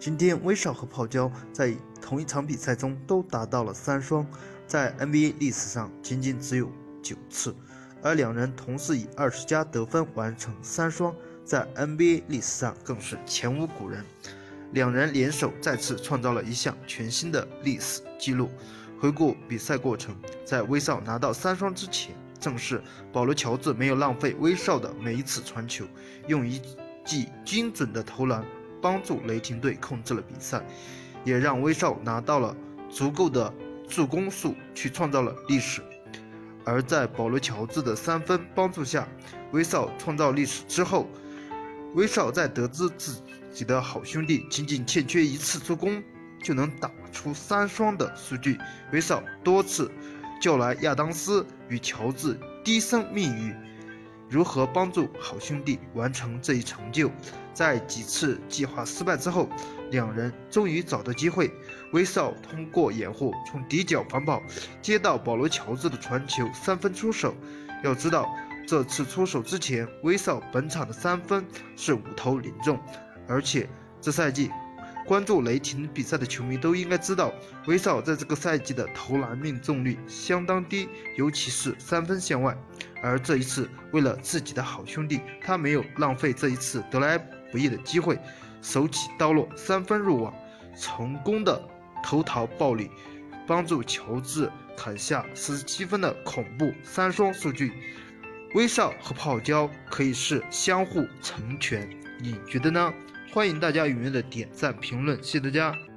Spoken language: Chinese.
今天威少和泡椒在同一场比赛中都达到了三双，在 NBA 历史上仅仅只有九次，而两人同时以二十加得分完成三双，在 NBA 历史上更是前无古人。两人联手再次创造了一项全新的历史纪录。回顾比赛过程，在威少拿到三双之前，正是保罗·乔治没有浪费威少的每一次传球，用一记精准的投篮帮助雷霆队控制了比赛，也让威少拿到了足够的助攻数去创造了历史。而在保罗·乔治的三分帮助下，威少创造历史之后，威少在得知自己的好兄弟仅仅欠缺一次助攻。就能打出三双的数据。威少多次叫来亚当斯与乔治低声密语，如何帮助好兄弟完成这一成就。在几次计划失败之后，两人终于找到机会。威少通过掩护从底角反跑，接到保罗乔治的传球，三分出手。要知道，这次出手之前，威少本场的三分是五投零中，而且这赛季。关注雷霆比赛的球迷都应该知道，威少在这个赛季的投篮命中率相当低，尤其是三分线外。而这一次，为了自己的好兄弟，他没有浪费这一次得来不易的机会，手起刀落，三分入网，成功的投桃报李，帮助乔治砍下十七分的恐怖三双数据。威少和泡椒可以是相互成全，你觉得呢？欢迎大家踊跃的点赞评论，谢谢大家。